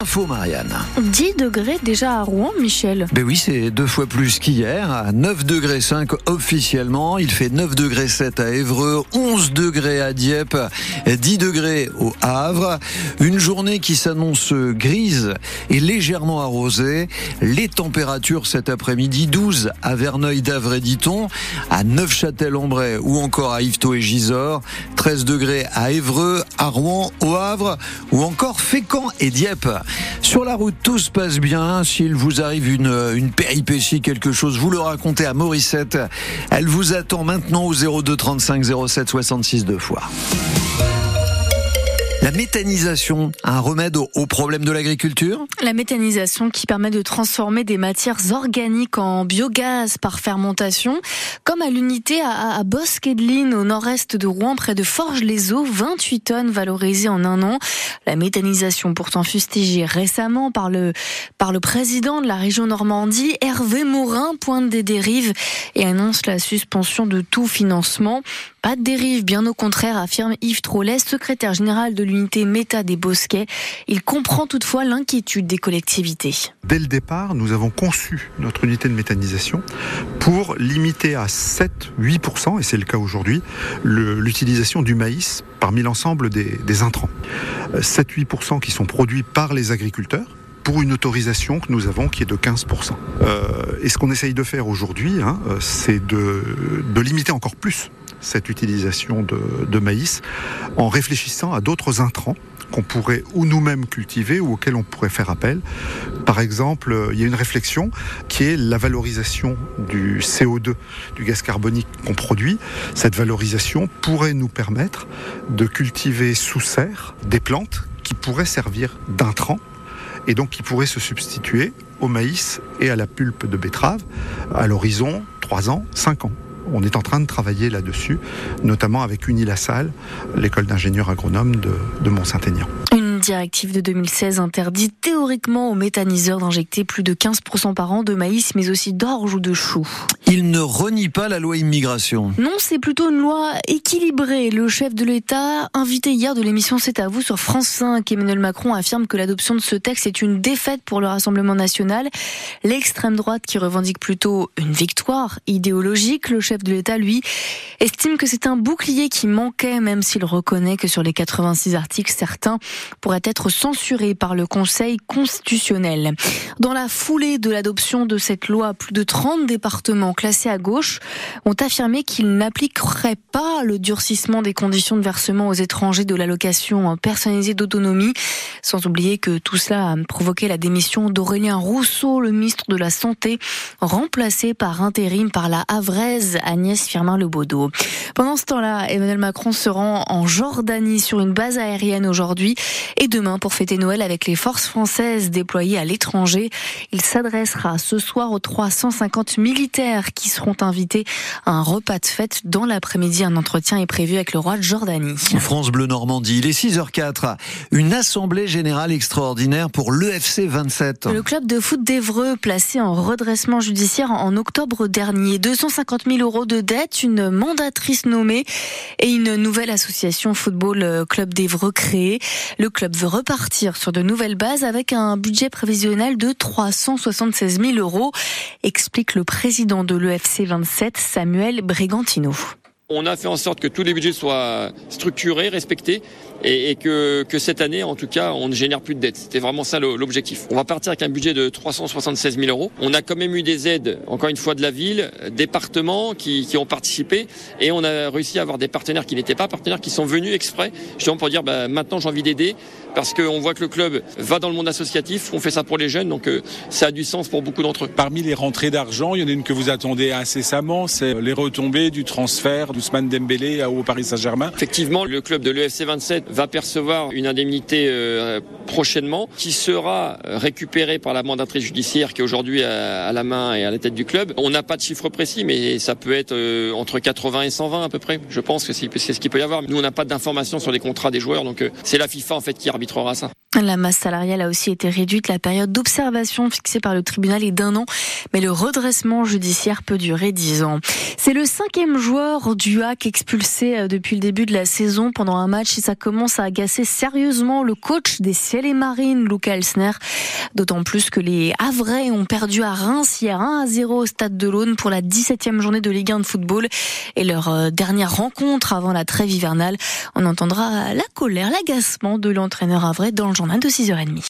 Info Marianne. 10 degrés déjà à Rouen, Michel. Ben oui, c'est deux fois plus qu'hier. À 9 degrés 5 officiellement. Il fait 9 degrés 7 à Évreux, 11 degrés à Dieppe, 10 degrés au Havre. Une journée qui s'annonce grise et légèrement arrosée. Les températures cet après-midi, 12 à Verneuil d'Avre et Diton, à Neufchâtel-en-Bray ou encore à Yvetot et Gisors, 13 degrés à Évreux, à Rouen, au Havre ou encore Fécamp et Dieppe. Sur la route, tout se passe bien. S'il vous arrive une, une péripétie, quelque chose, vous le racontez à Morissette. Elle vous attend maintenant au 02 35 07 66 deux fois. La méthanisation, un remède au, problème de l'agriculture? La méthanisation qui permet de transformer des matières organiques en biogaz par fermentation, comme à l'unité à, à Bosquedeline au nord-est de Rouen, près de Forges-les-Eaux, 28 tonnes valorisées en un an. La méthanisation pourtant fustigée récemment par le, par le président de la région Normandie, Hervé Morin, pointe des dérives et annonce la suspension de tout financement. Pas de dérive, bien au contraire, affirme Yves Trollet, secrétaire général de l'unité Méta des Bosquets. Il comprend toutefois l'inquiétude des collectivités. Dès le départ, nous avons conçu notre unité de méthanisation pour limiter à 7-8%, et c'est le cas aujourd'hui, l'utilisation du maïs parmi l'ensemble des, intrants. 7-8% qui sont produits par les agriculteurs pour une autorisation que nous avons qui est de 15%. Euh, et ce qu'on essaye de faire aujourd'hui, hein, c'est de, de limiter encore plus cette utilisation de, maïs en réfléchissant à d'autres intrants qu'on pourrait ou nous-mêmes cultiver ou auxquels on pourrait faire appel. Par exemple, il y a une réflexion qui est la valorisation du CO2, du gaz carbonique qu'on produit. Cette valorisation pourrait nous permettre de cultiver sous serre des plantes qui pourraient servir d'intrants et donc qui pourrait se substituer au maïs et à la pulpe de betterave à l'horizon 3 ans, 5 ans. On est en train de travailler là-dessus, notamment avec Unilassal, l'école d'ingénieurs agronomes de, de Mont-Saint-Aignan. Directive de 2016 interdit théoriquement aux méthaniseurs d'injecter plus de 15% par an de maïs, mais aussi d'orge ou de chou. Il ne renie pas la loi immigration. Non, c'est plutôt une loi équilibrée. Le chef de l'État, invité hier de l'émission C'est à vous sur France 5, Emmanuel Macron affirme que l'adoption de ce texte est une défaite pour le Rassemblement national. L'extrême droite qui revendique plutôt une victoire idéologique, le chef de l'État, lui, estime que c'est un bouclier qui manquait, même s'il reconnaît que sur les 86 articles, certains pourraient être censurés par le Conseil constitutionnel. Dans la foulée de l'adoption de cette loi, plus de 30 départements classés à gauche ont affirmé qu'ils n'appliqueraient pas le durcissement des conditions de versement aux étrangers de l'allocation personnalisée d'autonomie, sans oublier que tout cela a provoqué la démission d'Aurélien Rousseau, le ministre de la Santé, remplacé par intérim par la Havraise Agnès Firmin-Lebaudot. Pendant ce temps-là, Emmanuel Macron se rend en Jordanie sur une base aérienne aujourd'hui et demain pour fêter Noël avec les forces françaises déployées à l'étranger. Il s'adressera ce soir aux 350 militaires qui seront invités à un repas de fête dans l'après-midi. Un entretien est prévu avec le roi de Jordanie. France Bleu Normandie, il est 6h04. Une assemblée générale extraordinaire pour l'EFC 27. Le club de foot d'Evreux, placé en redressement judiciaire en octobre dernier. 250 000 euros de dette, une mandatrice nommée et une nouvelle association football club d'Evreux créée. Le club veut repartir sur de nouvelles bases avec un budget prévisionnel de 376 000 euros, explique le président de l'EFC 27, Samuel Brigantino. On a fait en sorte que tous les budgets soient structurés, respectés, et, que, cette année, en tout cas, on ne génère plus de dettes. C'était vraiment ça l'objectif. On va partir avec un budget de 376 000 euros. On a quand même eu des aides, encore une fois, de la ville, départements qui, qui ont participé, et on a réussi à avoir des partenaires qui n'étaient pas partenaires, qui sont venus exprès, justement pour dire, bah, maintenant j'ai envie d'aider, parce qu'on voit que le club va dans le monde associatif, on fait ça pour les jeunes, donc euh, ça a du sens pour beaucoup d'entre eux. Parmi les rentrées d'argent, il y en a une que vous attendez incessamment, c'est les retombées du transfert Dembélé Paris Saint-Germain. Effectivement, le club de l'EFC 27 va percevoir une indemnité euh, prochainement qui sera récupérée par la mandatrice judiciaire qui est aujourd'hui à, la main et à la tête du club. On n'a pas de chiffre précis, mais ça peut être euh, entre 80 et 120 à peu près. Je pense que c'est ce qu'il peut y avoir. Nous, on n'a pas d'informations sur les contrats des joueurs, donc euh, c'est la FIFA en fait qui arbitrera ça. La masse salariale a aussi été réduite. La période d'observation fixée par le tribunal est d'un an, mais le redressement judiciaire peut durer dix ans. C'est le cinquième joueur du HAC expulsé euh, depuis le début de la saison pendant un match et ça commence à agacer sérieusement le coach des Ciels et Marines, Luca Elsner. D'autant plus que les Havrais ont perdu à Reims hier 1 à 0 au stade de l'Aune pour la 17e journée de Ligue 1 de football et leur euh, dernière rencontre avant la trêve hivernale. On entendra la colère, l'agacement de l'entraîneur Havrais dans le journal de 6h30.